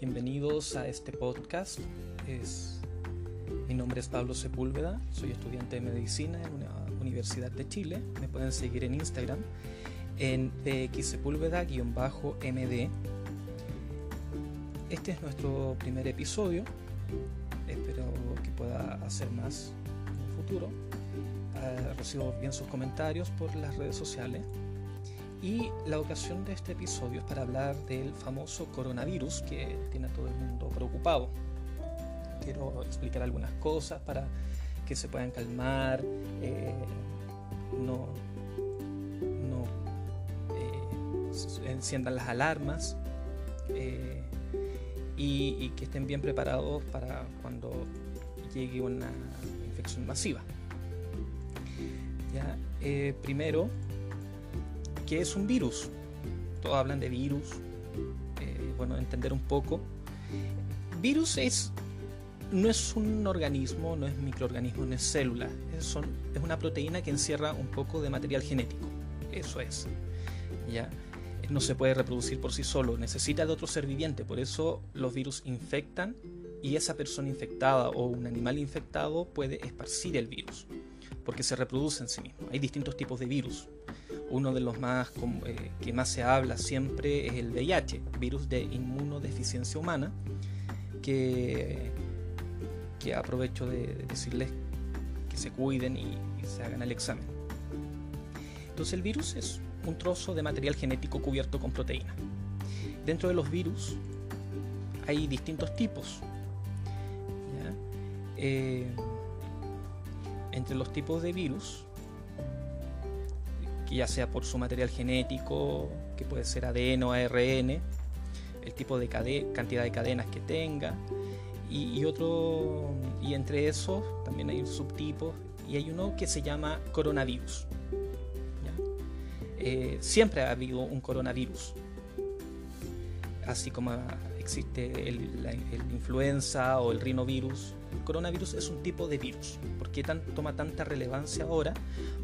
Bienvenidos a este podcast. Mi nombre es Pablo Sepúlveda, soy estudiante de medicina en la Universidad de Chile. Me pueden seguir en Instagram en pxsepúlveda-md. Este es nuestro primer episodio. Espero que pueda hacer más en el futuro. Uh, recibo bien sus comentarios por las redes sociales. Y la ocasión de este episodio es para hablar del famoso coronavirus que tiene a todo el mundo preocupado. Quiero explicar algunas cosas para que se puedan calmar, eh, no, no eh, enciendan las alarmas eh, y, que estén bien preparados para cuando llegue una infección masiva. ¿Ya? primero, ¿Qué es un virus? Todos hablan de virus. Eh, bueno, entender un poco. Virus es no es un organismo, no es microorganismo, no es célula. Es, son, es una proteína que encierra un poco de material genético. Eso es. ¿ya? No se puede reproducir por sí solo, necesita de otro ser viviente. Por eso los virus infectan y esa persona infectada o un animal infectado puede esparcir el virus, porque se reproduce en sí mismo. Hay distintos tipos de virus. Uno de los más eh, que más se habla siempre es el VIH, virus de inmunodeficiencia humana, que, aprovecho de, decirles que se cuiden y, y se hagan el examen. Entonces el virus es un trozo de material genético cubierto con proteína. Dentro de los virus hay distintos tipos. Eh, entre los tipos de virus ya sea por su material genético, que puede ser ADN o ARN, el tipo de cantidad de cadenas que tenga, y, otro, y entre esos también hay subtipos, y hay uno que se llama coronavirus. Eh, siempre ha habido un coronavirus, así como existe el, la, influenza o el rinovirus. Coronavirus es un tipo de virus. ¿Por qué toma tanta relevancia ahora?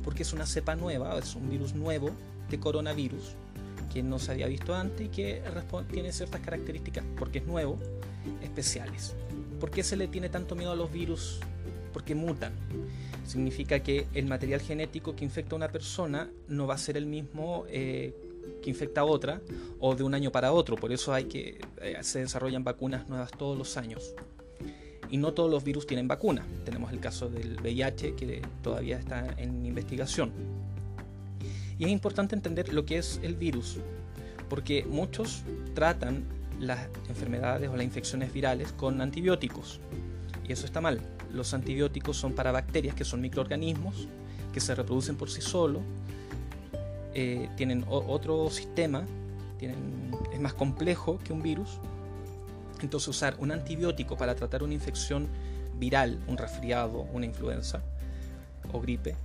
Porque es una cepa nueva, es un virus nuevo de coronavirus que no se había visto antes y que tiene ciertas características, porque es nuevo, especiales. ¿Por qué se le tiene tanto miedo a los virus? Porque mutan. Significa que el material genético que infecta a una persona no va a ser el mismo eh, que infecta a otra o de un año para otro. Por eso hay que eh, se desarrollan vacunas nuevas todos los años. Y no todos los virus tienen vacuna. Tenemos el caso del VIH que todavía está en investigación. Y es importante entender lo que es el virus, porque muchos tratan las enfermedades o las infecciones virales con antibióticos. Y eso está mal. Los antibióticos son para bacterias que son microorganismos que se reproducen por sí solos eh, tienen otro sistema, tienen, es más complejo que un virus. Entonces usar un antibiótico para tratar una infección viral, un resfriado, una influenza o gripe,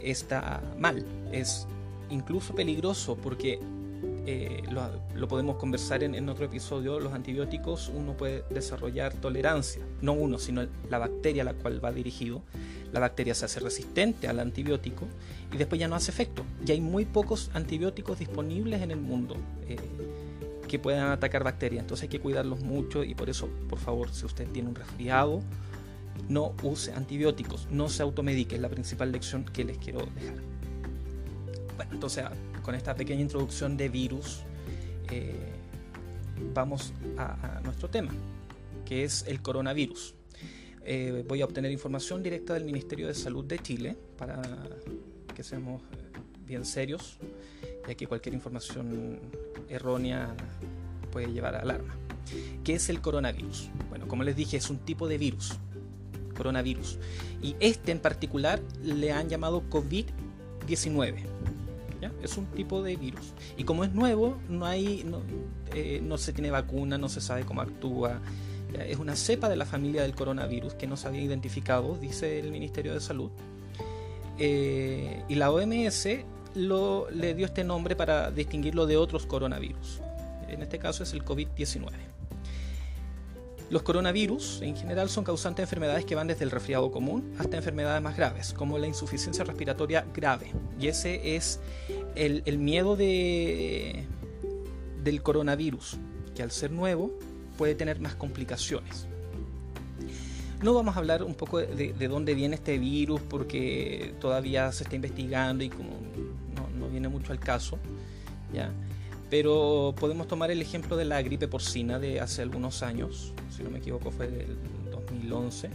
está mal. Es incluso peligroso porque eh, lo, podemos conversar en, en, otro episodio, los antibióticos uno puede desarrollar tolerancia, no uno, sino la bacteria a la cual va dirigido. La bacteria se hace resistente al antibiótico y después ya no hace efecto. Y hay muy pocos antibióticos disponibles en el mundo eh, que puedan atacar bacterias, entonces hay que cuidarlos mucho y por eso, por favor, si usted tiene un resfriado, no use antibióticos, no se automedique, es la principal lección que les quiero dejar. Bueno, entonces con esta pequeña introducción de virus, eh, vamos a, nuestro tema, que es el coronavirus. Eh, voy a obtener información directa del Ministerio de Salud de Chile para que seamos eh, bien serios, ya que cualquier información errónea puede llevar a alarma. ¿Qué es el coronavirus? Bueno, como les dije, es un tipo de virus, coronavirus. Y este en particular le han llamado COVID-19. Es un tipo de virus. Y como es nuevo, no, hay, no, eh, se tiene vacuna, no se sabe cómo actúa. Es una cepa de la familia del coronavirus que no se había identificado, dice el Ministerio de Salud. Eh, y la OMS lo, le dio este nombre para distinguirlo de otros coronavirus. En este caso es el COVID-19. Los coronavirus en general son causantes de enfermedades que van desde el resfriado común hasta enfermedades más graves, como la insuficiencia respiratoria grave. Y ese es el, miedo de, del coronavirus, que al ser nuevo puede tener más complicaciones. No vamos a hablar un poco de, dónde viene este virus porque todavía se está investigando y como viene mucho al caso, ¿ya? Pero podemos tomar el ejemplo de la gripe porcina de hace algunos años, si no me equivoco fue del 2011,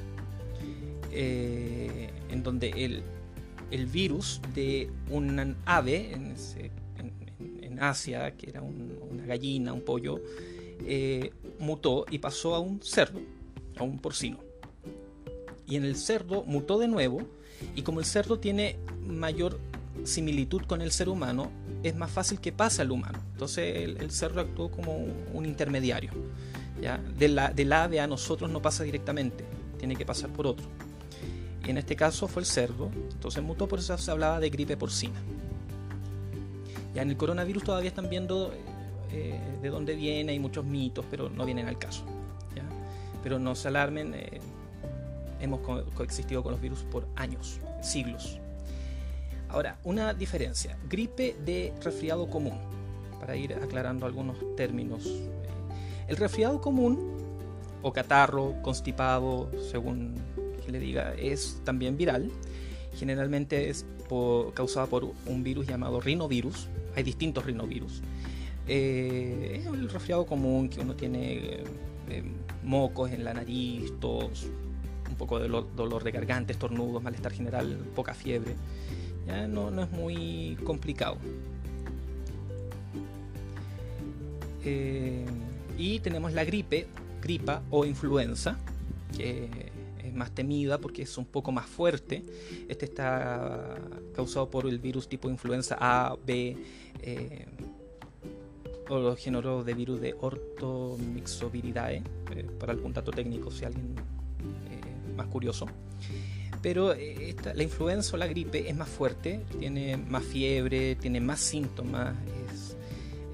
eh, en donde el, el, virus de un ave en, Asia, que era una gallina, un pollo, eh, mutó y pasó a un cerdo, a un porcino y en el cerdo mutó de nuevo y como el cerdo tiene mayor similitud con el ser humano, es más fácil que pase al humano. Entonces el, cerdo actuó como un, intermediario. ¿ya? De la, del ave a nosotros no pasa directamente, tiene que pasar por otro. Y en este caso fue el cerdo, entonces mutó, por eso se hablaba de gripe porcina. Ya en el coronavirus todavía están viendo eh, de dónde viene, hay muchos mitos, pero no vienen al caso. ¿ya? Pero no se alarmen, eh, hemos coexistido con los virus por años, siglos. Ahora, una diferencia, gripe de resfriado común, para ir aclarando algunos términos. El resfriado común, o catarro, constipado, según que le diga, es también viral. Generalmente es causado por un virus llamado rinovirus. Hay distintos rinovirus. Eh, es el resfriado común que uno tiene eh, mocos en la nariz, tos, poco de dolor de garganta, estornudos, malestar general, poca fiebre. No, es muy complicado. Eh, y tenemos la gripe, gripa o influenza, que es más temida porque es un poco más fuerte. Este está causado por el virus tipo influenza A, B, eh, o los géneros de virus de ortomixoviridae, eh, para algún dato técnico si alguien más curioso. Pero eh, la influenza o la gripe es más fuerte, tiene más fiebre, tiene más síntomas, es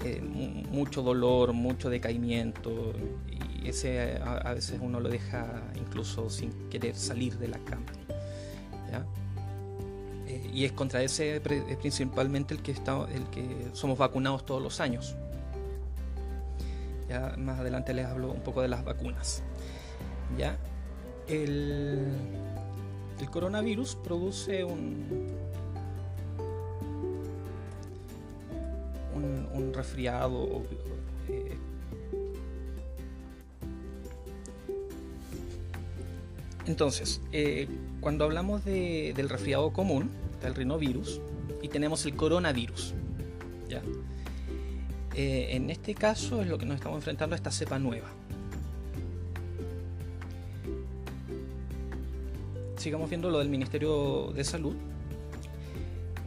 eh, mucho dolor, mucho decaimiento y ese a, veces uno lo deja incluso sin querer salir de la cama. Eh, y es contra ese principalmente el que, está, el que somos vacunados todos los años. Ya más adelante les hablo un poco de las vacunas. ¿ya? el, coronavirus produce un, un, resfriado. Eh, entonces, eh, cuando hablamos del resfriado común, del rinovirus, y tenemos el coronavirus, ¿ya? Eh, en este caso es lo que nos estamos enfrentando a esta cepa nueva. Sigamos viendo lo del Ministerio de Salud,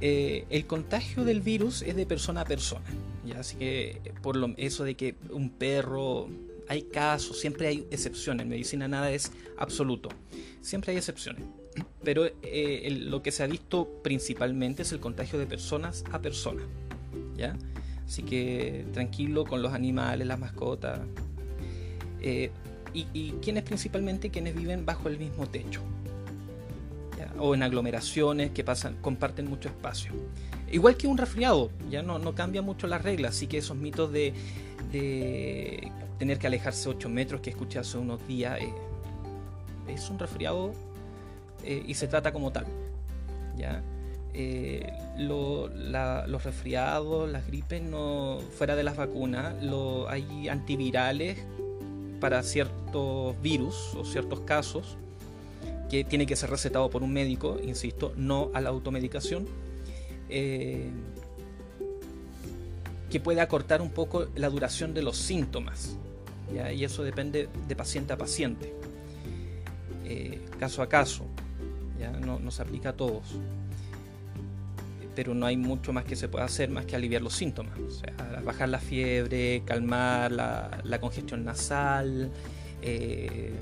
eh, el contagio del virus es de persona a persona. ¿ya? Así que por eso de que un perro, hay casos, siempre hay excepciones. En medicina nada es absoluto. Siempre hay excepciones. Pero eh, lo que se ha visto principalmente es el contagio de personas a persona. ¿ya? Así que tranquilo con los animales, las mascotas. Eh, y, y quienes principalmente quienes viven bajo el mismo techo o en aglomeraciones que pasan, comparten mucho espacio. Igual que un resfriado, ya no, no cambia mucho las reglas, así que esos mitos de, de tener que alejarse 8 metros que escuché hace unos días, eh, es un resfriado eh, y se trata como tal. ¿ya? Eh, los resfriados, las gripes, no, fuera de las vacunas, hay antivirales para ciertos virus o ciertos casos que tiene que ser recetado por un médico, insisto, no a la automedicación, eh, que puede acortar un poco la duración de los síntomas, y eso depende de paciente a paciente, eh, caso a caso, ¿ya? No, se aplica a todos, pero no hay mucho más que se pueda hacer más que aliviar los síntomas, bajar la fiebre, calmar la, congestión nasal, eh,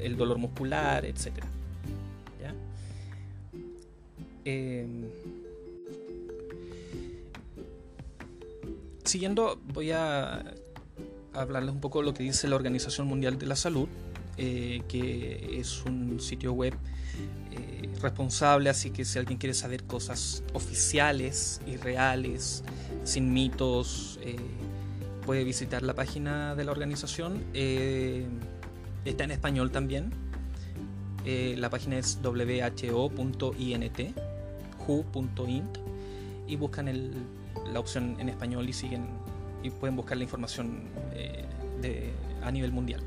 el dolor muscular, etc. Em, siguiendo, voy a hablarles un poco de lo que dice la Organización Mundial de la Salud, eh, que es un sitio web eh, responsable, así que si alguien quiere saber cosas oficiales y reales, sin mitos, eh, puede visitar la página de la organización. Eh, está en español también. Eh, la página es who.int, who.int, y buscan la opción en español y siguen y pueden buscar la información eh, a nivel mundial.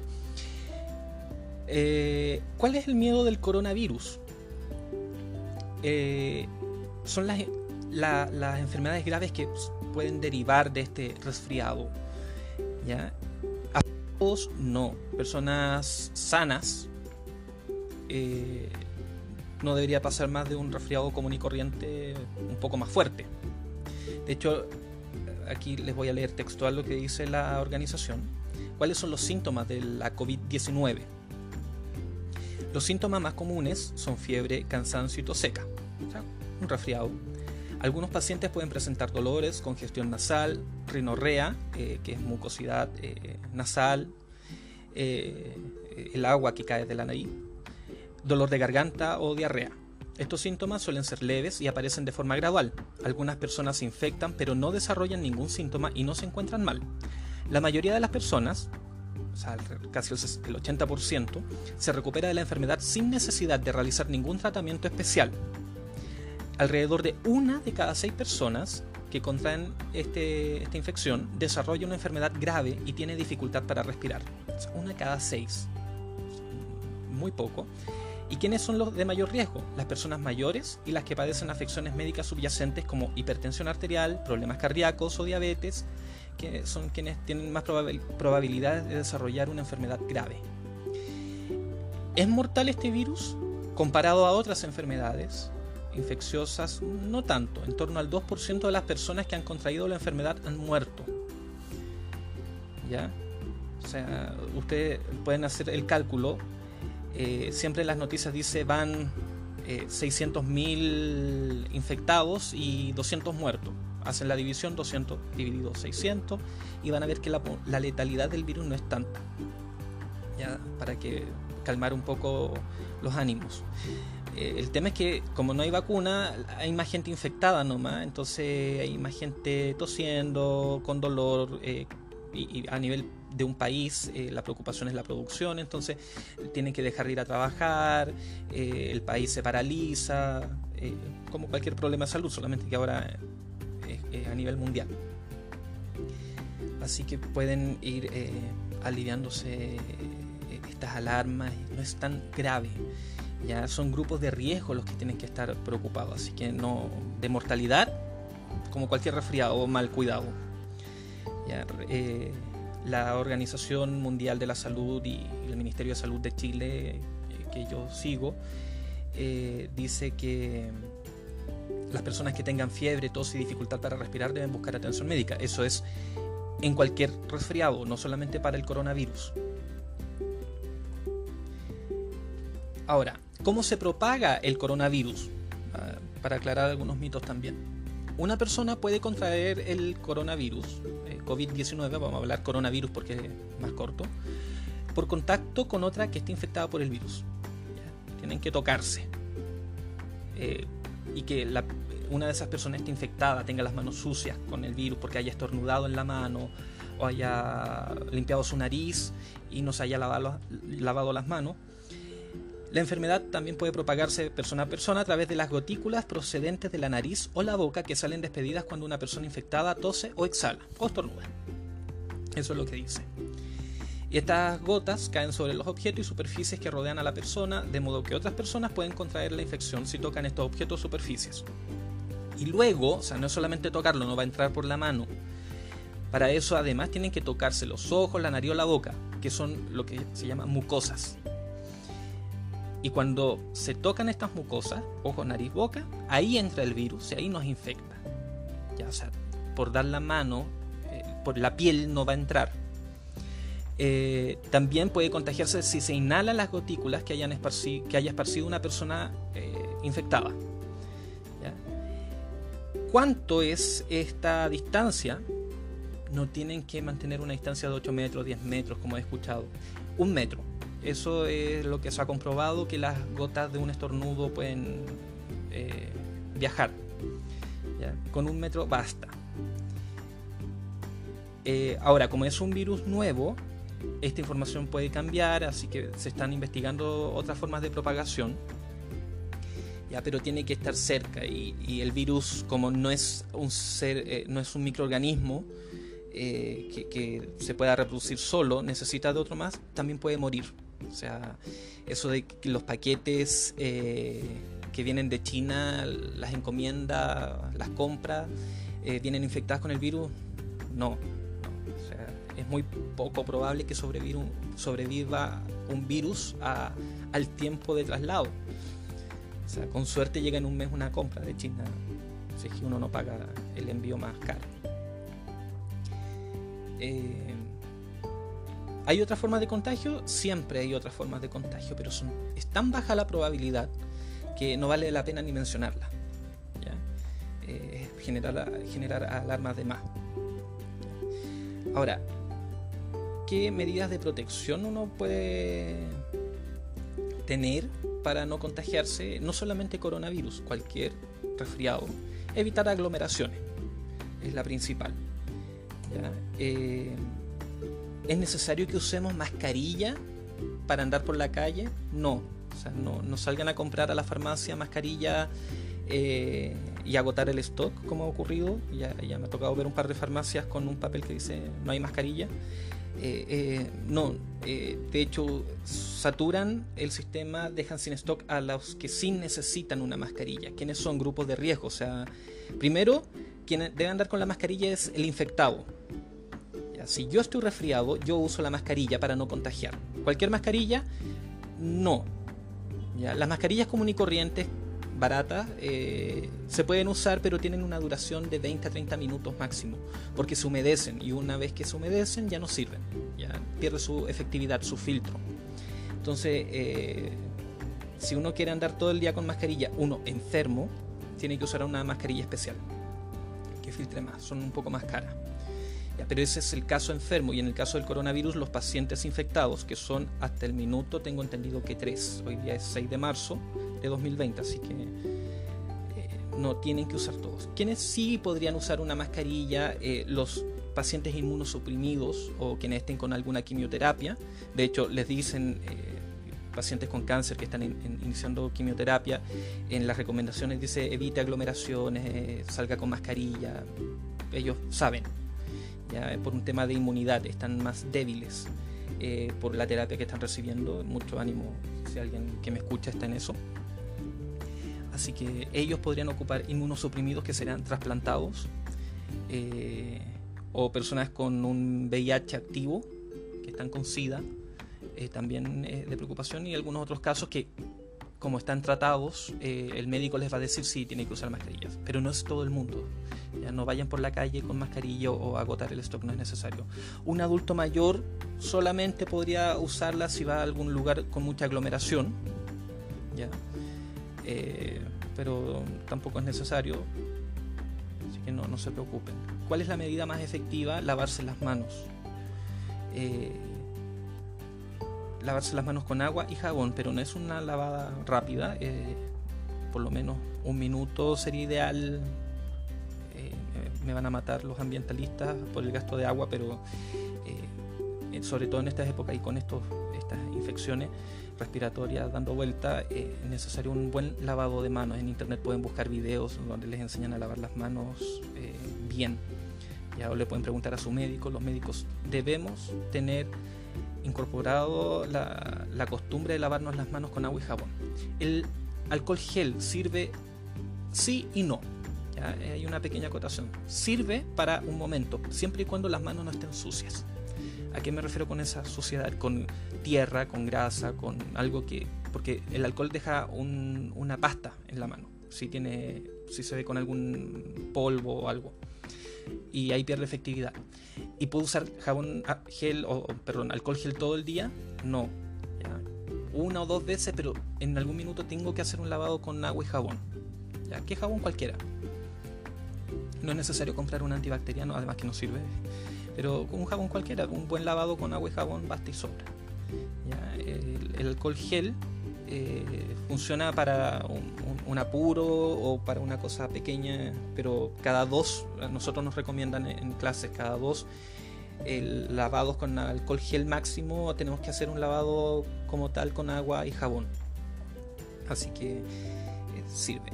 ¿Cuál es el miedo del coronavirus? son las, las enfermedades graves que pueden derivar de este resfriado. ¿ya? No. Personas sanas eh, no debería pasar más de un resfriado común y corriente un poco más fuerte. De hecho, aquí les voy a leer textual lo que dice la organización. ¿Cuáles son los síntomas de la COVID-19? Los síntomas más comunes son fiebre, cansancio y tos seca. Un resfriado algunos pacientes pueden presentar dolores, congestión nasal, rinorrea, eh, que es mucosidad eh, nasal, eh, el agua que cae de la nariz, dolor de garganta o diarrea. Estos síntomas suelen ser leves y aparecen de forma gradual. Algunas personas se infectan pero no desarrollan ningún síntoma y no se encuentran mal. La mayoría de las personas, o sea, casi el 80%, se recupera de la enfermedad sin necesidad de realizar ningún tratamiento especial alrededor de una de cada seis personas que contraen este, esta infección desarrolla una enfermedad grave y tiene dificultad para respirar. una cada seis. Muy poco. ¿Y quiénes son los de mayor riesgo? Las personas mayores y las que padecen afecciones médicas subyacentes como hipertensión arterial, problemas cardíacos o diabetes, que son quienes tienen más probabilidades de desarrollar una enfermedad grave. ¿Es mortal este virus comparado a otras enfermedades? Infecciosas, no tanto, en torno al 2% de las personas que han contraído la enfermedad han muerto. ¿Ya? O sea, ustedes pueden hacer el cálculo. Eh, siempre en las noticias dice van eh, 600.000 infectados y 200 muertos. Hacen la división 200 dividido 600 y van a ver que la, la letalidad del virus no es tanta. ¿Ya? Para que calmar un poco los ánimos. Eh, el tema es que como no hay vacuna, hay más gente infectada nomás, entonces hay más gente tosiendo, con dolor, eh, y, a nivel de un país eh, la preocupación es la producción, entonces tienen que dejar de ir a trabajar, el país se paraliza, como cualquier problema de salud, solamente que ahora es a nivel mundial. Así que pueden ir aliviándose estas alarmas, no es tan grave ya son grupos de riesgo los que tienen que estar preocupados, así que no de mortalidad como cualquier resfriado mal cuidado. Eh, la Organización Mundial de la Salud y el Ministerio de Salud de Chile, eh, que yo sigo, eh, dice que las personas que tengan fiebre, tos y dificultad para respirar deben buscar atención médica. Eso es en cualquier resfriado, no solamente para el coronavirus. Ahora, ¿Cómo se propaga el coronavirus? Ah, para aclarar algunos mitos también. Una persona puede contraer el coronavirus, eh, COVID-19, vamos a hablar coronavirus porque es más corto, por contacto con otra que esté infectada por el virus. Tienen que tocarse. Eh, y que una de esas personas esté infectada, tenga las manos sucias con el virus porque haya estornudado en la mano o haya limpiado su nariz y no se haya lavado las manos la enfermedad también puede propagarse persona a persona a través de las gotículas procedentes de la nariz o la boca que salen despedidas cuando una persona infectada tose o exhala o estornuda. Eso es lo que dice. Y estas gotas caen sobre los objetos y superficies que rodean a la persona, de modo que otras personas pueden contraer la infección si tocan estos objetos o superficies. Y luego, o sea, no es solamente tocarlo, no va a entrar por la mano. Para eso además tienen que tocarse los ojos, la nariz o la boca, que son lo que se llama mucosas. Y cuando se tocan estas mucosas, ojo, nariz, boca, ahí entra el virus y ahí nos infecta. Ya, o sea, por dar la mano, eh, por la piel no va a entrar. Eh, también puede contagiarse si se inhala las gotículas que haya esparcido una persona eh, infectada. ¿Cuánto es esta distancia? No tienen que mantener una distancia de 8 metros, 10 metros, como he escuchado. Un metro. Eso es lo que se ha comprobado, que las gotas de un estornudo pueden eh, viajar. Con un metro basta. Eh, ahora, como es un virus nuevo, esta información puede cambiar, así que se están investigando otras formas de propagación. Ya, pero tiene que estar cerca y, el virus, como no es un ser, eh, no es un microorganismo que, que, se pueda reproducir solo, necesita de otro más, también puede morir. O sea, eso de los paquetes eh, que vienen de China, las encomiendas, las compras, vienen infectadas con el virus, no, es muy poco probable que sobreviva un, sobreviva un virus al tiempo de traslado. O sea, con suerte llega en un mes una compra de China, si es que uno no paga el envío más caro. Eh, ¿Hay otras formas de contagio? Siempre hay otras formas de contagio, pero es tan baja la probabilidad que no vale la pena ni mencionarla. Eh, generar, alarmas de más. Ahora, qué medidas de protección uno puede tener para no contagiarse, no solamente coronavirus, cualquier resfriado. Evitar aglomeraciones es la principal. Eh, ¿Es necesario que usemos mascarilla para andar por la calle? No. no, salgan a comprar a la farmacia mascarilla eh, y agotar el stock como ha ocurrido. Ya, ya me ha tocado ver un par de farmacias con un papel que dice no hay mascarilla. Eh, eh, no, eh, de hecho saturan el sistema, dejan sin stock a los que sí necesitan una mascarilla. ¿Quiénes son grupos de riesgo? O sea, primero, quien debe andar con la mascarilla es el infectado. Si yo estoy resfriado, yo uso la mascarilla para no contagiar. Cualquier mascarilla, no. ¿ya? Las mascarillas comunes y corrientes baratas eh, se pueden usar, pero tienen una duración de 20 a 30 minutos máximo, porque se humedecen y una vez que se humedecen ya no sirven, ya pierde su efectividad, su filtro. Entonces, eh, si uno quiere andar todo el día con mascarilla, uno enfermo, tiene que usar una mascarilla especial que filtre más, son un poco más caras pero ese es el caso enfermo y en el caso del coronavirus los pacientes infectados, que son hasta el minuto, tengo entendido que tres, hoy día es 6 de marzo de 2020, así que eh, no tienen que usar todos. Quienes sí podrían usar una mascarilla, eh, los pacientes inmunosuprimidos o quienes estén con alguna quimioterapia, de hecho les dicen... Eh, pacientes con cáncer que están iniciando quimioterapia, en las recomendaciones dice evite aglomeraciones, salga con mascarilla, ellos saben, por un tema de inmunidad, están más débiles eh, por la terapia que están recibiendo. Mucho ánimo si alguien que me escucha está en eso. Así que ellos podrían ocupar inmunosuprimidos que serán trasplantados eh, o personas con un VIH activo que están con SIDA, eh, también de preocupación y algunos otros casos que como están tratados, el médico les va a decir si tiene que usar mascarillas, pero no es todo el mundo. Ya no vayan por la calle con mascarilla o agotar el stock, no es necesario. Un adulto mayor solamente podría usarla si va a algún lugar con mucha aglomeración, ¿ya? Eh, pero tampoco es necesario, así que no, no se preocupen. ¿Cuál es la medida más efectiva? Lavarse las manos. Eh, lavarse las manos con agua y jabón, pero no es una lavada rápida. Eh, por lo menos un minuto sería ideal me van a matar los ambientalistas por el gasto de agua, pero eh, sobre todo en estas épocas y con estos, estas infecciones respiratorias dando vuelta, eh, es necesario un buen lavado de manos. En internet pueden buscar videos donde les enseñan a lavar las manos eh, bien. Ya le pueden preguntar a su médico. Los médicos debemos tener incorporado la, costumbre de lavarnos las manos con agua y jabón. El alcohol gel sirve sí y no hay una pequeña acotación. Sirve para un momento, siempre y cuando las manos no estén sucias. ¿A qué me refiero con esa suciedad? Con tierra, con grasa, con algo que... Porque el alcohol deja una pasta en la mano, si, tiene, si se ve con algún polvo o algo. Y ahí pierde efectividad. ¿Y puedo usar jabón ah, gel o, perdón, alcohol gel todo el día? No. Una o dos veces, pero en algún minuto tengo que hacer un lavado con agua y jabón. ¿Ya? ¿Qué jabón cualquiera? No es necesario comprar un antibacteriano, además que no sirve. Pero con un jabón cualquiera, un buen lavado con agua y jabón basta y sobra. El, alcohol gel eh, funciona para un, apuro o para una cosa pequeña, pero cada dos, nosotros nos recomiendan en clases, cada dos lavados con alcohol gel máximo tenemos que hacer un lavado como tal con agua y jabón. Así que eh, sirve.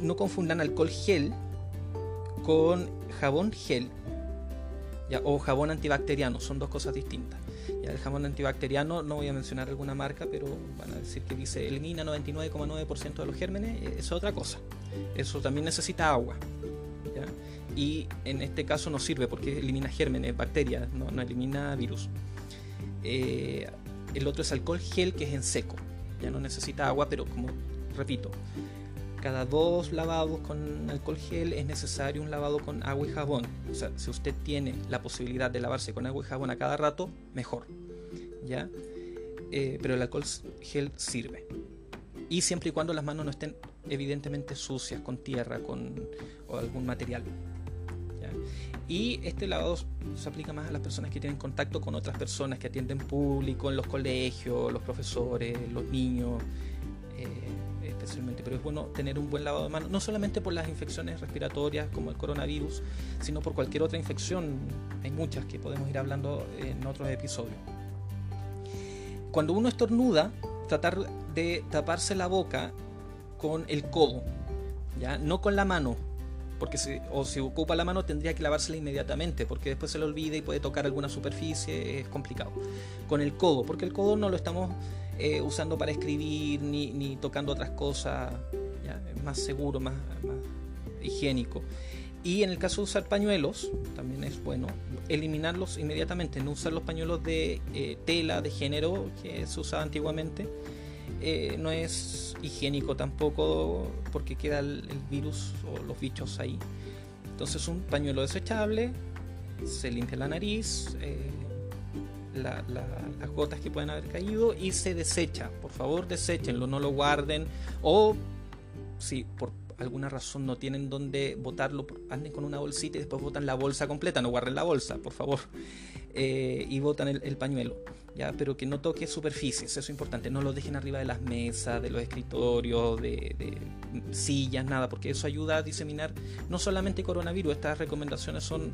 no confundan alcohol gel con jabón gel o jabón antibacteriano, son dos cosas distintas. Ya, el jabón antibacteriano, no voy a mencionar alguna marca, pero van a decir que dice elimina 99,9% de los gérmenes, eh, es otra cosa. Eso también necesita agua. Y en este caso no sirve porque elimina gérmenes, bacterias, no, elimina virus. Eh, el otro es alcohol gel que es en seco. Ya no necesita agua, pero como repito, cada dos lavados con alcohol gel es necesario un lavado con agua y jabón. O sea, si usted tiene la posibilidad de lavarse con agua y jabón a cada rato, mejor. ¿Ya? Eh, pero el alcohol gel sirve. Y siempre y cuando las manos no estén evidentemente sucias, con tierra con, o algún material. Y este lavado se aplica más a las personas que tienen contacto con otras personas que atienden público, en los colegios, los profesores, los niños. Eh, pero es bueno tener un buen lavado de manos, no solamente por las infecciones respiratorias como el coronavirus, sino por cualquier otra infección. Hay muchas que podemos ir hablando en otros episodios. Cuando uno estornuda, tratar de taparse la boca con el codo, ¿ya? no con la mano, porque si, o si ocupa la mano tendría que lavársela inmediatamente, porque después se le olvida y puede tocar alguna superficie, es complicado. Con el codo, porque el codo no lo estamos eh, usando para escribir ni, tocando otras cosas, es más seguro, más, higiénico. Y en el caso de usar pañuelos, también es bueno eliminarlos inmediatamente, no usar los pañuelos de eh, tela, de género que se usaba antiguamente. Eh, no es higiénico tampoco porque queda el, virus o los bichos ahí. Entonces un pañuelo desechable, se limpia la nariz, las gotas que pueden haber caído y se desecha. Por favor, deséchenlo, no lo guarden. O si por alguna razón no tienen dónde botarlo, anden con una bolsita y después botan la bolsa completa. No guarden la bolsa, por favor. Eh, y botan el pañuelo ya, pero que no toque superficies, eso es importante, no lo dejen arriba de las mesas, de los escritorios, de, sillas, nada, porque eso ayuda a diseminar no solamente coronavirus, estas recomendaciones son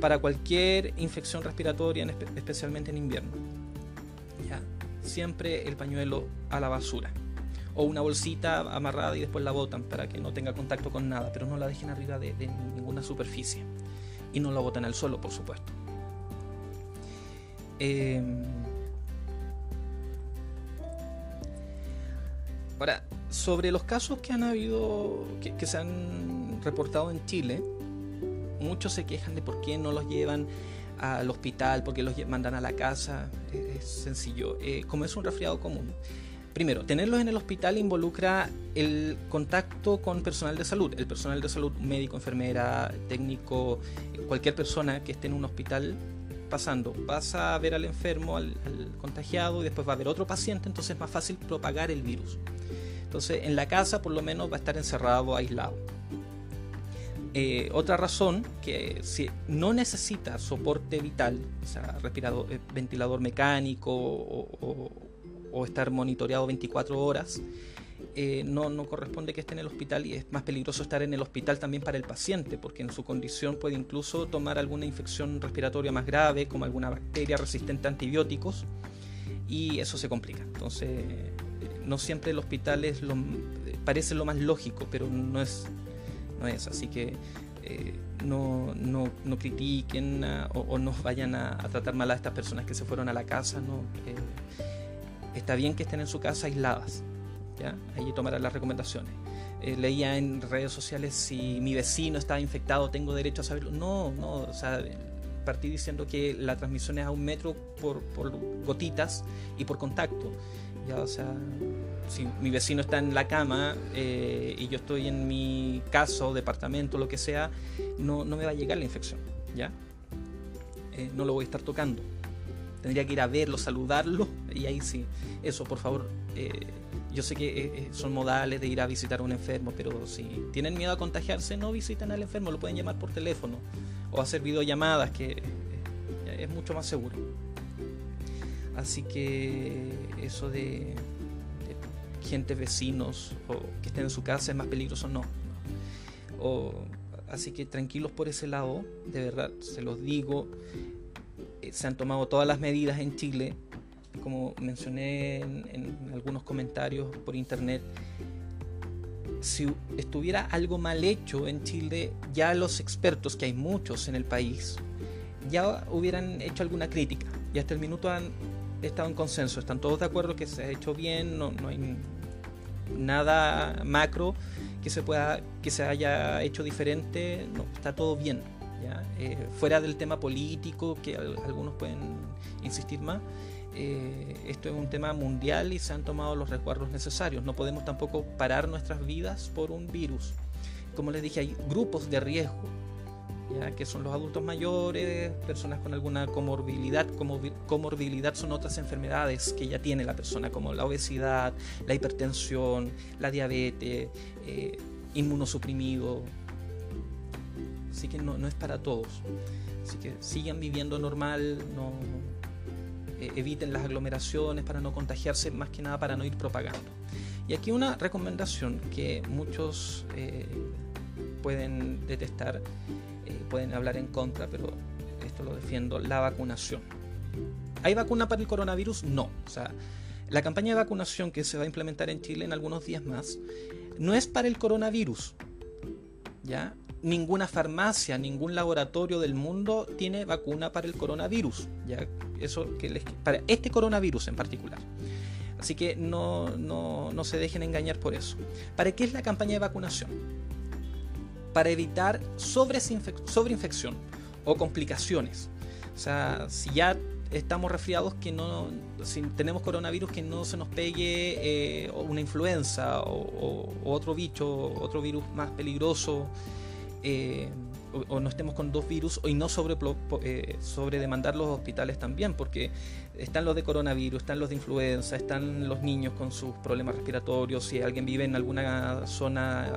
para cualquier infección respiratoria, especialmente en invierno. Ya, siempre el pañuelo a la basura o una bolsita amarrada y después la botan para que no tenga contacto con nada, pero no la dejen arriba de, de ninguna superficie y no la boten al suelo, por supuesto. Eh, Ahora, sobre los casos que han habido, que, se han reportado en Chile, muchos se quejan de por qué no los llevan al hospital, por qué los mandan a la casa. Es, sencillo. Eh, como es un resfriado común, primero, tenerlos en el hospital involucra el contacto con personal de salud. El personal de salud, médico, enfermera, técnico, cualquier persona que esté en un hospital pasando. Vas a ver al enfermo, al, contagiado, y después va a haber otro paciente, entonces es más fácil propagar el virus. Entonces, en la casa por lo menos va a estar encerrado, aislado. Eh, otra razón, que si no necesita soporte vital, o sea, respirador, eh, ventilador mecánico o, estar monitoreado 24 horas, eh, no, no, corresponde que esté en el hospital y es más peligroso estar en el hospital también para el paciente, porque en su condición puede incluso tomar alguna infección respiratoria más grave, como alguna bacteria resistente a antibióticos, y eso se complica. Entonces, no siempre el hospital es lo, parece lo más lógico, pero no es, no es. Así que eh, no, no, no, critiquen o, no vayan a, tratar mal a estas personas que se fueron a la casa. No, eh, está bien que estén en su casa aisladas. ¿Ya? Ahí tomarán las recomendaciones. Eh, leía en redes sociales si mi vecino estaba infectado, tengo derecho a saberlo. No, no, o sea, partí diciendo que la transmisión es a un metro por, gotitas y por contacto. Ya, o sea, si mi vecino está en la cama eh, y yo estoy en mi casa o departamento, lo que sea, no, no me va a llegar la infección, ¿ya? Eh, no lo voy a estar tocando. Tendría que ir a verlo, saludarlo y ahí sí. Eso, por favor. Yo sé que son modales de ir a visitar a un enfermo, pero si tienen miedo a contagiarse, no visiten al enfermo, lo pueden llamar por teléfono o hacer videollamadas, que es mucho más seguro. Así que eso de, gente, vecinos o que estén en su casa es más peligroso, no. Así que tranquilos por ese lado, de verdad, se los digo. se han tomado todas las medidas en Chile, como mencioné en, algunos comentarios por internet. Si estuviera algo mal hecho en Chile, ya los expertos, que hay muchos en el país, ya hubieran hecho alguna crítica. Y hasta el minuto han estado en consenso, están todos de acuerdo que se ha hecho bien, no, no hay nada macro que se pueda que se haya hecho diferente, no, está todo bien. Eh, fuera del tema político, que algunos pueden insistir más, eh, esto es un tema mundial y se han tomado los resguardos necesarios. No podemos tampoco parar nuestras vidas por un virus. Como les dije, hay grupos de riesgo, ¿ya? que son los adultos mayores, personas con alguna comorbilidad. comorbilidad son otras enfermedades que ya tiene la persona, como la obesidad, la hipertensión, la diabetes, eh, inmunosuprimido, Así que no, es para todos. Así que sigan viviendo normal, no eviten las aglomeraciones para no contagiarse, más que nada para no ir propagando. Y aquí una recomendación que muchos eh, pueden detestar, eh, pueden hablar en contra, pero esto lo defiendo, la vacunación. ¿Hay vacuna para el coronavirus? No. O sea, la campaña de vacunación que se va a implementar en Chile en algunos días más no es para el coronavirus. ¿Ya? Ninguna farmacia, ningún laboratorio del mundo tiene vacuna para el coronavirus. ¿ya? Eso que para este coronavirus en particular. Así que no, no, se dejen engañar por eso. ¿Para qué es la campaña de vacunación? Para evitar sobreinfección o complicaciones. O sea, si ya estamos resfriados, que no, si tenemos coronavirus, que no se nos pegue eh, una influenza o, otro bicho, otro virus más peligroso eh, o, no estemos con dos virus y no sobre, eh, sobre demandar los hospitales también, porque están los de coronavirus, están los de influenza, están los niños con sus problemas respiratorios, si alguien vive en alguna zona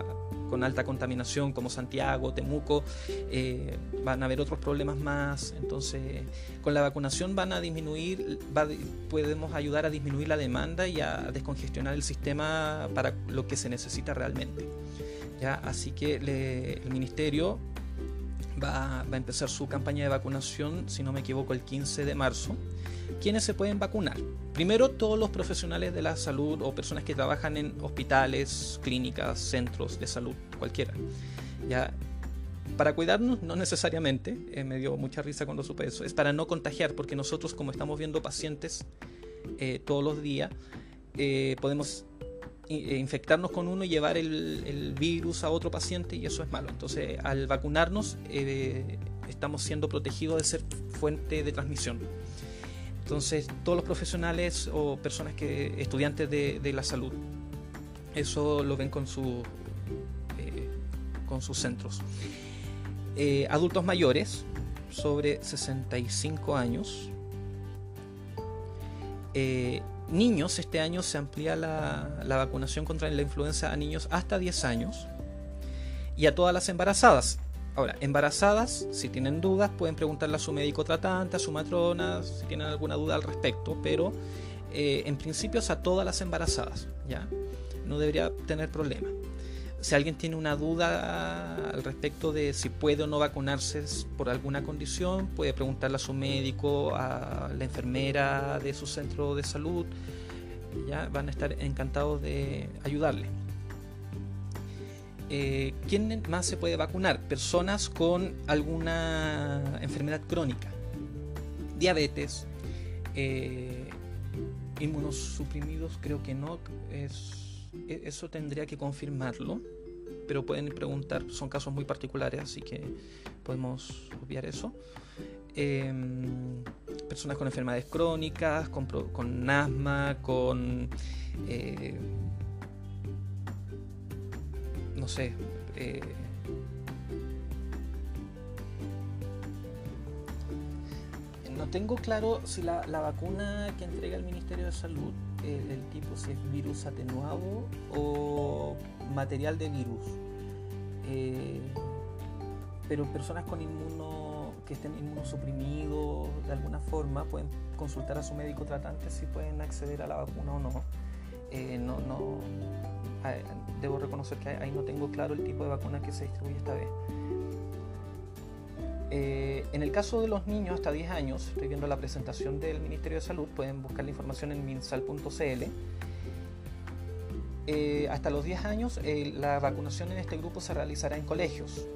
con alta contaminación como Santiago, Temuco, eh, van a haber otros problemas más. Entonces, con la vacunación van a disminuir, podemos ayudar a disminuir la demanda y a descongestionar el sistema para lo que se necesita realmente. ¿Ya? Así que el ministerio va, a empezar su campaña de vacunación, si no me equivoco, el 15 de marzo. ¿Quiénes se pueden vacunar? Primero, todos los profesionales de la salud o personas que trabajan en hospitales, clínicas, centros de salud, cualquiera. ¿ya? Para cuidarnos, no necesariamente, eh, me dio mucha risa cuando supe eso, es para no contagiar, porque nosotros como estamos viendo pacientes eh, todos los días, eh, podemos infectarnos con uno y llevar el, virus a otro paciente y eso es malo. Entonces, al vacunarnos, eh, estamos siendo protegidos de ser fuente de transmisión. Entonces, todos los profesionales o personas que, estudiantes de, la salud, eso lo ven con, su, eh, con sus centros. adultos mayores, sobre 65 años, niños, este año se amplía la, vacunación contra la influenza a niños hasta 10 años y a todas las embarazadas. Ahora, embarazadas, si tienen dudas, pueden preguntarle a su médico tratante, a su matrona, si tienen alguna duda al respecto, pero eh, en principio es a todas las embarazadas, ¿ya? No debería tener problema. Si alguien tiene una duda al respecto de si puede o no vacunarse por alguna condición, puede preguntarle a su médico, a la enfermera de su centro de salud. Ya van a estar encantados de ayudarle. Eh, ¿Quién más se puede vacunar? Personas con alguna enfermedad crónica, diabetes, eh, inmunosuprimidos, creo que no, es, e-, eso tendría que confirmarlo pero pueden preguntar, son casos muy particulares, así que podemos obviar eso. Em, personas con enfermedades crónicas, con, con asma, con... Eh, no sé. Eh, no tengo claro si la, la, vacuna que entrega el Ministerio de Salud, el, el tipo si es virus atenuado o material de virus. Eh, pero personas con inmuno que estén inmunosuprimidos de alguna forma pueden consultar a su médico tratante si pueden acceder a la vacuna o no. Eh, no, no debo reconocer que ahí no tengo claro el tipo de vacuna que se distribuye esta vez. Eh, en el caso de los niños hasta 10 años, estoy viendo la presentación del Ministerio de Salud, pueden buscar la información en minsal.cl. Eh, hasta los 10 años la vacunación en este grupo se realizará en colegios.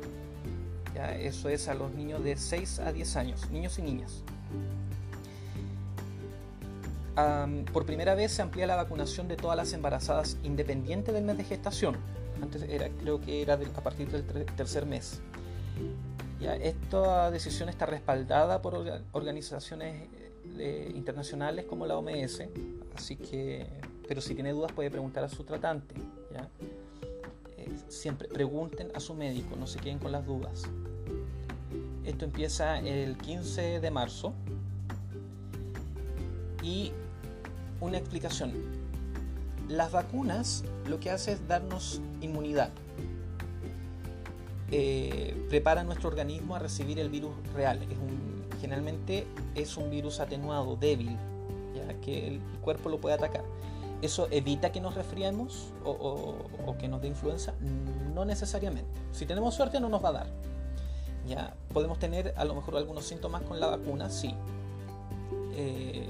¿ya? Eso es a los niños de 6 a 10 años, niños y niñas. por primera vez se amplía la vacunación de todas las embarazadas independiente del mes de gestación. Antes era, creo que era a partir del tercer mes. Esta decisión está respaldada por organizaciones eh, internacionales como la OMS, así que, pero si tiene dudas puede preguntar a su tratante. Eh, siempre pregunten a su médico, no se queden con las dudas. Esto empieza el 15 de marzo y una explicación. Las vacunas lo que hace es darnos inmunidad. Eh, prepara nuestro organismo a recibir el virus real. Generalmente es un virus atenuado, débil, ya que el cuerpo lo puede atacar. ¿Eso evita que nos resfriemos o, que nos dé influenza? No necesariamente. Si tenemos suerte no nos va a dar. Ya podemos tener a lo mejor algunos síntomas con la vacuna, sí. Eh,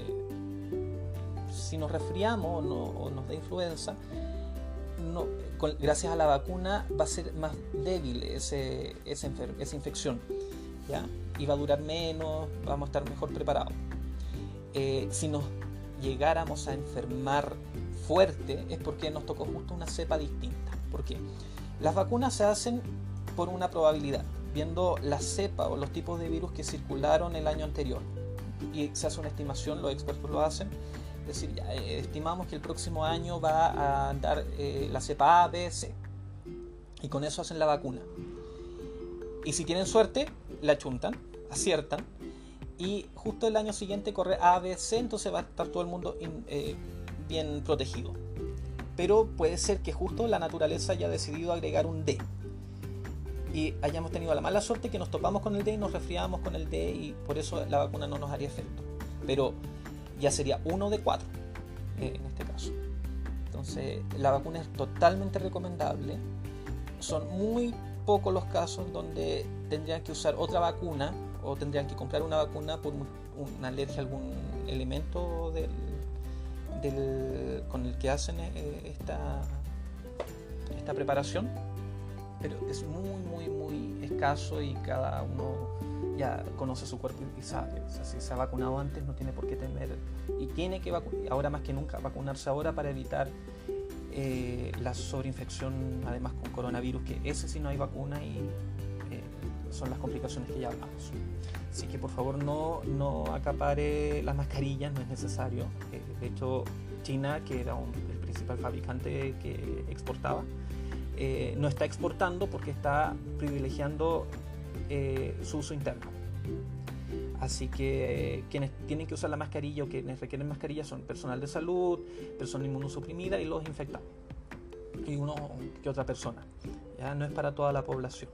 si nos resfriamos o nos da influenza, no, gracias a la vacuna va a ser más débil ese, esa, esa infección. ¿ya? Y va a durar menos, vamos a estar mejor preparados. Eh, si nos llegáramos a enfermar fuerte es porque nos tocó justo una cepa distinta. ¿Por qué? Las vacunas se hacen por una probabilidad, viendo la cepa o los tipos de virus que circularon el año anterior. Y se hace una estimación, los expertos lo hacen, es decir, eh, estimamos que el próximo año va a dar eh, la cepa A, B, C. Y con eso hacen la vacuna. Y si tienen suerte, la chuntan, aciertan. Y justo el año siguiente corre A, B, C, entonces va a estar todo el mundo eh, bien protegido. Pero puede ser que justo la naturaleza haya decidido agregar un D. Y hayamos tenido la mala suerte que nos topamos con el D y nos resfriamos con el D y por eso la vacuna no nos haría efecto. Pero ya sería uno de cuatro eh, en este caso. Entonces, la vacuna es totalmente recomendable. Son muy pocos los casos donde tendrían que usar otra vacuna o tendrían que comprar una vacuna por una alergia a algún elemento del, con el que hacen eh, esta, esta preparación. Pero es muy, muy, muy escaso y cada uno ya conoce su cuerpo y sabe. si se ha vacunado antes no tiene por qué temer. Y tiene que ahora más que nunca vacunarse ahora para evitar eh, la sobreinfección, además con coronavirus, que ese sí no hay vacuna y eh, son las complicaciones que ya hablamos. Así que por favor no, no acapare las mascarillas, no es necesario. Eh, de hecho, China, que era el principal fabricante que exportaba, no está exportando porque está privilegiando eh, su uso interno. Así que eh, quienes tienen que usar la mascarilla o quienes requieren mascarilla son personal de salud, persona inmunosuprimida y los infectados. Y uno que otra persona. Ya no es para toda la población.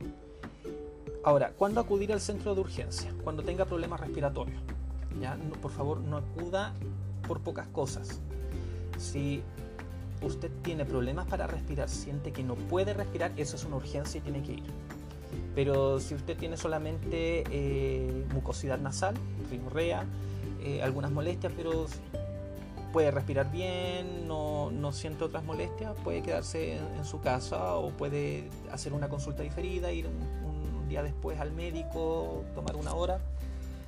Ahora, ¿cuándo acudir al centro de urgencia? Cuando tenga problemas respiratorios. ¿ya? por favor, no acuda por pocas cosas. Si usted tiene problemas para respirar, siente que no puede respirar, eso es una urgencia y tiene que ir. Pero si usted tiene solamente eh, mucosidad nasal, rinorrea, eh, algunas molestias, pero puede respirar bien, no, siente otras molestias, puede quedarse en, su casa o puede hacer una consulta diferida, ir un, día después al médico, tomar una hora,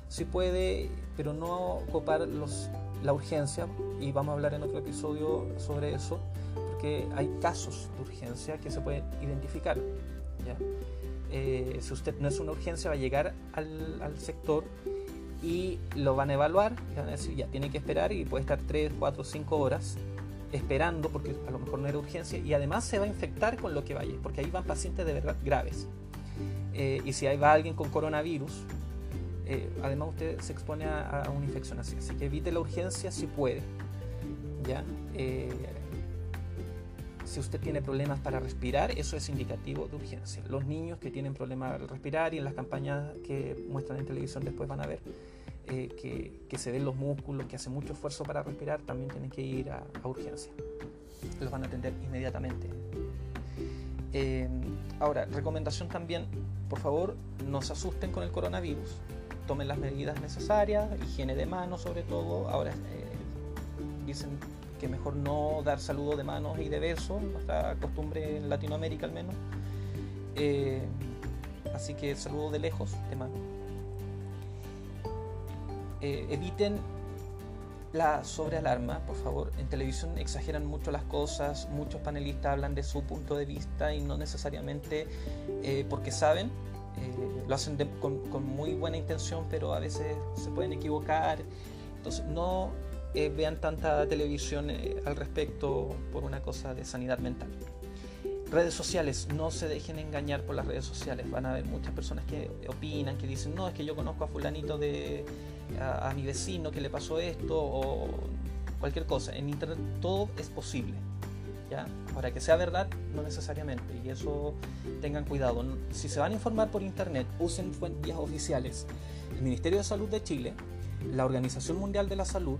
si puede, pero no copar los, la urgencia, y vamos a hablar en otro episodio sobre eso, porque hay casos de urgencia que se pueden identificar. Eh, si usted no es una urgencia, va a llegar al, sector y lo van a evaluar y van a decir, ya, tiene que esperar y puede estar 3, 4, 5 horas esperando porque a lo mejor no era urgencia y además se va a infectar con lo que vaya, porque ahí van pacientes de verdad graves. Eh, y si ahí va alguien con coronavirus, eh, además usted se expone a, una infección así. Así que evite la urgencia si puede. ¿ya? Si usted tiene problemas para respirar, eso es indicativo de urgencia. Los niños que tienen problemas para respirar y en las campañas que muestran en televisión después van a ver eh, que, se ven los músculos, que hacen mucho esfuerzo para respirar, también tienen que ir a, urgencia. Los van a atender inmediatamente. Eh, ahora, recomendación también, por favor, no se asusten con el coronavirus. Tomen las medidas necesarias, higiene de manos sobre todo. Ahora dicen que mejor no dar saludo de manos y de besos, nuestra costumbre en Latinoamérica al menos. así que saludo de lejos, de mano. eviten la sobrealarma, por favor. En televisión exageran mucho las cosas, muchos panelistas hablan de su punto de vista y no necesariamente eh, porque saben, eh, lo hacen con, muy buena intención, pero a veces se pueden equivocar. Entonces, no eh, vean tanta televisión al respecto por una cosa de sanidad mental. Redes sociales, no se dejen engañar por las redes sociales. Van a haber muchas personas que opinan, que dicen, no, es que yo conozco a fulanito de a, mi vecino que le pasó esto o cualquier cosa. En Internet todo es posible. ¿Ya? Ahora que sea verdad, no necesariamente. Y eso tengan cuidado. Si se van a informar por Internet, usen fuentes oficiales. El Ministerio de Salud de Chile, la Organización Mundial de la Salud,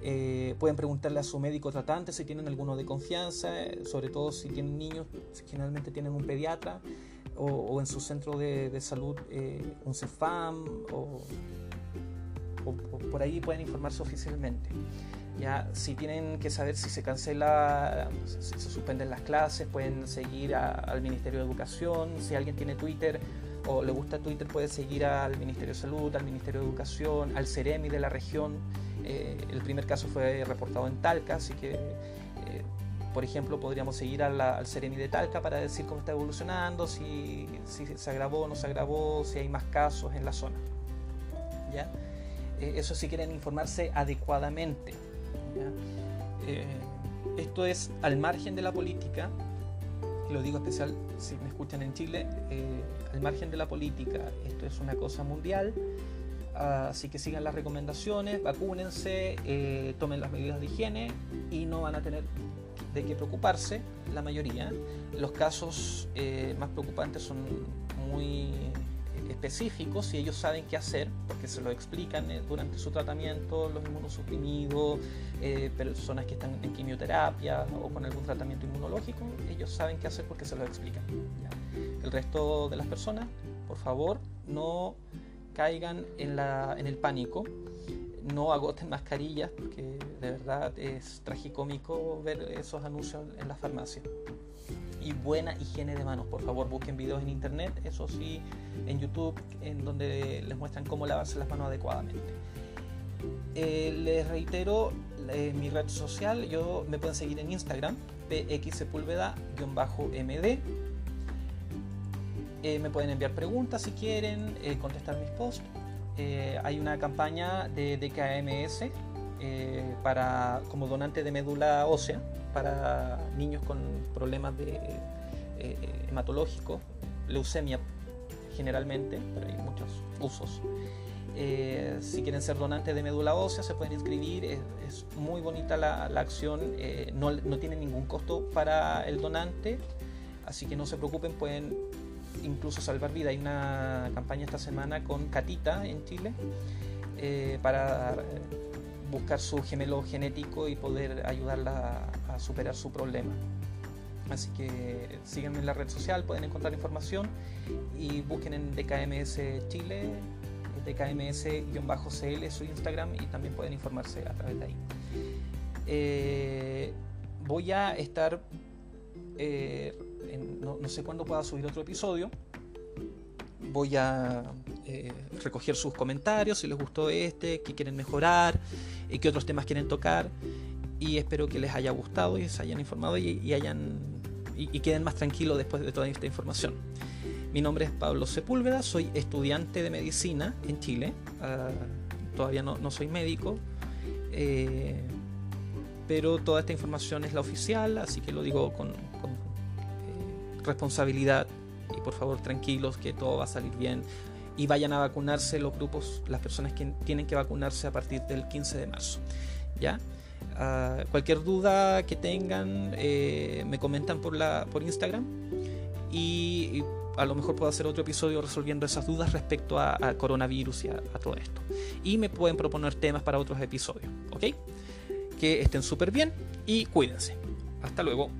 eh, pueden preguntarle a su médico tratante si tienen alguno de confianza, sobre todo si tienen niños, generalmente tienen un pediatra, o, en su centro de, salud eh, un CEFAM, o por ahí pueden informarse oficialmente. Ya, si tienen que saber si se cancela, si se suspenden las clases, pueden seguir al Ministerio de Educación. Si alguien tiene Twitter o le gusta Twitter, puede seguir al Ministerio de Salud, al Ministerio de Educación, al CEREMI de la región. Eh, el primer caso fue reportado en Talca, así que, eh, por ejemplo, podríamos seguir al CEREMI de Talca para decir cómo está evolucionando, si, si se agravó o no se agravó, si hay más casos en la zona. ¿Ya? Eh, eso si quieren informarse adecuadamente. Eh, esto es al margen de la política, lo digo especial si me escuchan en Chile, eh, al margen de la política, esto es una cosa mundial, así que sigan las recomendaciones, vacúnense, tomen las medidas de higiene y no van a tener de qué preocuparse, la mayoría. Los casos más preocupantes son muy específicos y ellos saben qué hacer porque se lo explican eh, durante su tratamiento, los inmunosuprimidos, eh, personas que están en quimioterapia o con algún tratamiento inmunológico, ellos saben qué hacer porque se lo explican. El resto de las personas, por favor, no caigan en, la, en el pánico, no agoten mascarillas porque de verdad es tragicómico ver esos anuncios en la farmacia buena higiene de manos. Por favor, busquen videos en internet, eso sí, en YouTube, en donde les muestran cómo lavarse las manos adecuadamente. Eh, les reitero eh, mi red social, yo me pueden seguir en Instagram, pxsepúlveda-md. Eh, me pueden enviar preguntas si quieren, contestar mis posts. hay una campaña de DKMS para, como donante de médula ósea para niños con problemas eh, hematológicos, leucemia generalmente, pero hay muchos usos. Eh, si quieren ser donantes de médula ósea, se pueden inscribir. Es, muy bonita la, acción, eh, no, no, tiene ningún costo para el donante, así que no se preocupen, pueden incluso salvar vida. Hay una campaña esta semana con Catita en Chile para buscar su gemelo genético y poder ayudarla superar su problema. Así que síganme en la red social, pueden encontrar información y busquen en DKMS Chile, DKMS-CL su Instagram y también pueden informarse a través de ahí. Eh, voy a estar, eh, no, sé cuándo pueda subir otro episodio, voy a eh, recoger sus comentarios, si les gustó este, qué quieren mejorar, qué otros temas quieren tocar. Y espero que les haya gustado y se hayan informado y, hayan, y, queden más tranquilos después de toda esta información. Mi nombre es Pablo Sepúlveda, soy estudiante de medicina en Chile. Ah, todavía no, soy médico, eh, pero toda esta información es la oficial, así que lo digo con, con eh, responsabilidad y por favor tranquilos que todo va a salir bien y vayan a vacunarse los grupos, las personas que tienen que vacunarse a partir del 15 de marzo. ¿ya? Cualquier duda que tengan, eh, me comentan por Instagram y, a lo mejor puedo hacer otro episodio resolviendo esas dudas respecto a, coronavirus y a, a, todo esto. Y me pueden proponer temas para otros episodios. ¿Ok? Que estén súper bien y cuídense. Hasta luego.